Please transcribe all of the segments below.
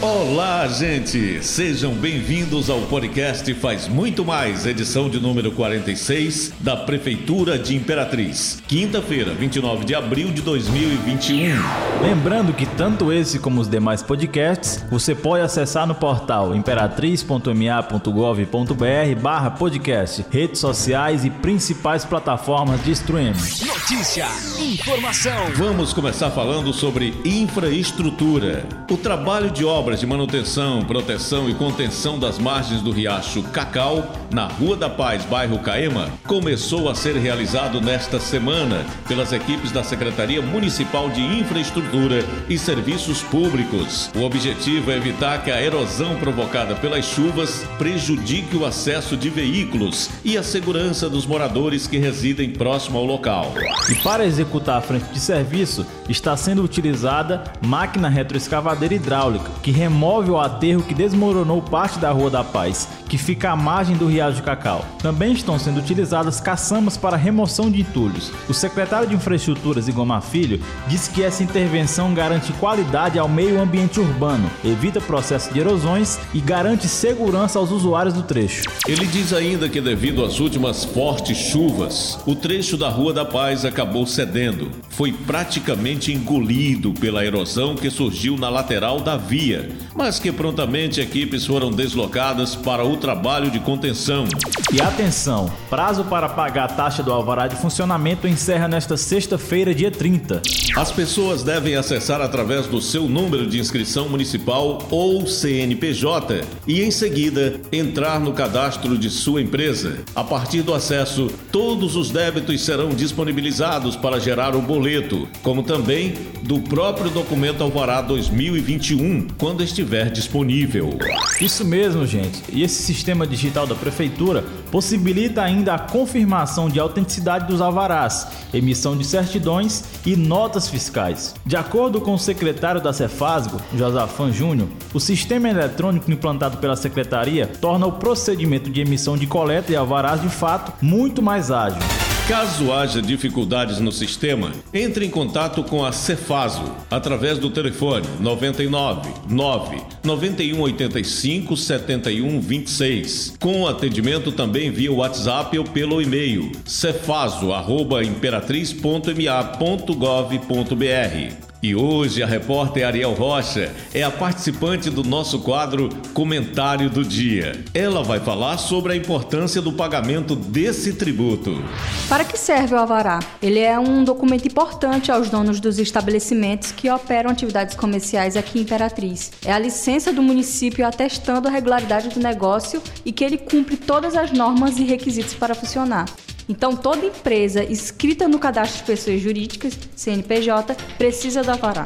Olá, gente! Sejam bem-vindos ao podcast Faz Muito Mais, edição de número 46 da Prefeitura de Imperatriz. Quinta-feira, 29 de abril de 2021. Lembrando que tanto esse como os demais podcasts você pode acessar no portal imperatriz.ma.gov.br barra podcast, redes sociais e principais plataformas de streaming. Notícia, informação. Vamos começar falando sobre infraestrutura. O trabalho de obra obras de manutenção, proteção e contenção das margens do riacho Cacau, na Rua da Paz, bairro Caema, começou a ser realizado nesta semana pelas equipes da Secretaria Municipal de Infraestrutura e Serviços Públicos. O objetivo é evitar que a erosão provocada pelas chuvas prejudique o acesso de veículos e a segurança dos moradores que residem próximo ao local. E para executar a frente de serviço, está sendo utilizada máquina retroescavadeira hidráulica, que remove o aterro que desmoronou parte da Rua da Paz, que fica à margem do Riacho Cacau. Também estão sendo utilizadas caçambas para remoção de entulhos. O secretário de Infraestruturas, Igor Filho, disse que essa intervenção garante qualidade ao meio ambiente urbano, evita processo de erosões e garante segurança aos usuários do trecho. Ele diz ainda que devido às últimas fortes chuvas, o trecho da Rua da Paz acabou cedendo. Foi praticamente engolido pela erosão que surgiu na lateral da via, mas que prontamente equipes foram deslocadas para o trabalho de contenção. E atenção, prazo para pagar a taxa do alvará de funcionamento encerra nesta sexta-feira, dia 30. As pessoas devem acessar através do seu número de inscrição municipal ou CNPJ e em seguida entrar no cadastro de sua empresa. A partir do acesso, todos os débitos serão disponibilizados para gerar o boleto, como também do próprio documento Alvará 2021, quando estiver disponível. Isso mesmo, gente. E esse sistema digital da prefeitura possibilita ainda a confirmação de autenticidade dos alvarás, emissão de certidões e notas fiscais. De acordo com o secretário da Cefasgo, Josafan Júnior, o sistema eletrônico implantado pela secretaria torna o procedimento de emissão de coleta e alvarás de fato muito mais ágil. Caso haja dificuldades no sistema, entre em contato com a Cefaso através do telefone 99 9 9185 7126, com atendimento também via WhatsApp ou pelo e-mail cefaso@imperatriz.ma.gov.br. E hoje a repórter Ariel Rocha é a participante do nosso quadro Comentário do Dia. Ela vai falar sobre a importância do pagamento desse tributo. Para que serve o alvará? Ele é um documento importante aos donos dos estabelecimentos que operam atividades comerciais aqui em Imperatriz. É a licença do município atestando a regularidade do negócio e que ele cumpre todas as normas e requisitos para funcionar. Então, toda empresa inscrita no cadastro de pessoas jurídicas, CNPJ, precisa do alvará.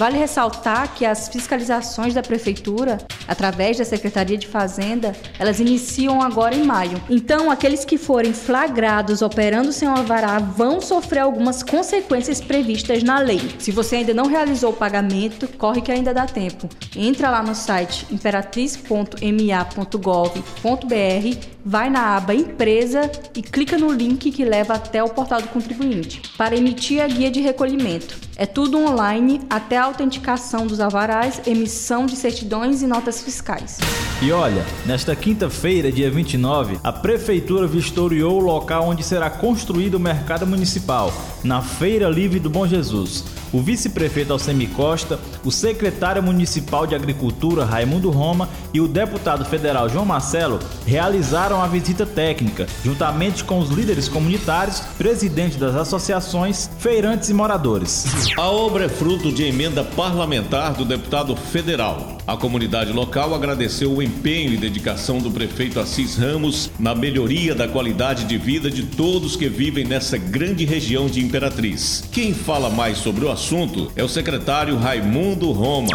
Vale ressaltar que as fiscalizações da prefeitura, através da Secretaria de Fazenda, elas iniciam agora em maio. Então, aqueles que forem flagrados operando sem o alvará vão sofrer algumas consequências previstas na lei. Se você ainda não realizou o pagamento, corre que ainda dá tempo. Entra lá no site imperatriz.ma.gov.br, vai na aba Empresa e clica no link que leva até o portal do contribuinte para emitir a guia de recolhimento. É tudo online até a autenticação dos alvarás, emissão de certidões e notas fiscais. E olha, nesta quinta-feira, dia 29, a Prefeitura vistoriou o local onde será construído o mercado municipal, na Feira Livre do Bom Jesus o vice-prefeito Alcemi Costa, o secretário municipal de Agricultura Raimundo Roma e o deputado federal João Marcelo realizaram a visita técnica, juntamente com os líderes comunitários, presidentes das associações, feirantes e moradores. A obra é fruto de emenda parlamentar do deputado federal. A comunidade local agradeceu o empenho e dedicação do prefeito Assis Ramos na melhoria da qualidade de vida de todos que vivem nessa grande região de Imperatriz. Quem fala mais sobre o assunto é o secretário Raimundo Roma.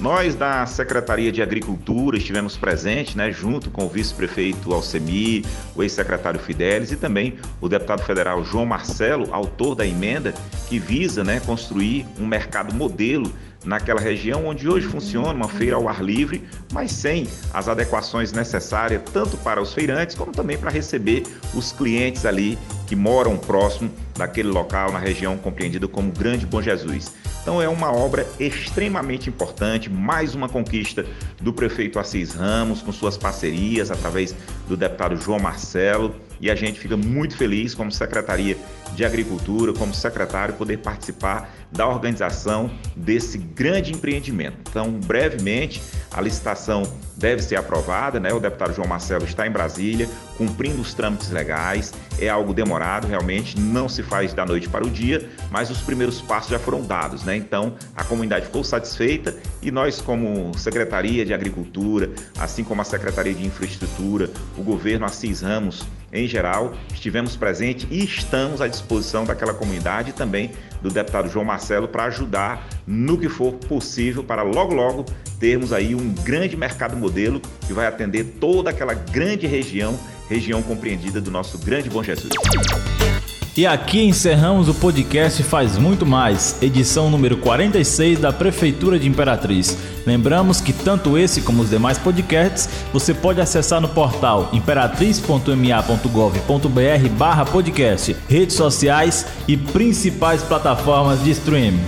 Nós da Secretaria de Agricultura estivemos presentes, né, junto com o vice-prefeito Alcemi, o ex-secretário Fidelis e também o deputado federal João Marcelo, autor da emenda que visa, né, construir um mercado modelo naquela região onde hoje funciona uma feira ao ar livre, mas sem as adequações necessárias tanto para os feirantes como também para receber os clientes ali que moram próximo daquele local na região compreendida como Grande Bom Jesus. Então é uma obra extremamente importante, mais uma conquista do prefeito Assis Ramos, com suas parcerias através do deputado João Marcelo, e a gente fica muito feliz como Secretaria de Agricultura, como secretário, poder participar da organização desse grande empreendimento. Então, brevemente, a licitação deve ser aprovada, né? O deputado João Marcelo está em Brasília, cumprindo os trâmites legais. É algo demorado, realmente, não se faz da noite para o dia, mas os primeiros passos já foram dados, né? Então, a comunidade ficou satisfeita e nós, como Secretaria de Agricultura, assim como a Secretaria de Infraestrutura, o governo Assis Ramos, em geral, estivemos presentes e estamos à disposição daquela comunidade e também do deputado João Marcelo para ajudar no que for possível para logo logo termos aí um grande mercado modelo que vai atender toda aquela grande região, região compreendida do nosso grande Bom Jesus. E aqui encerramos o podcast Faz Muito Mais, edição número 46 da Prefeitura de Imperatriz. Lembramos que tanto esse como os demais podcasts você pode acessar no portal imperatriz.ma.gov.br/podcast, redes sociais e principais plataformas de streaming.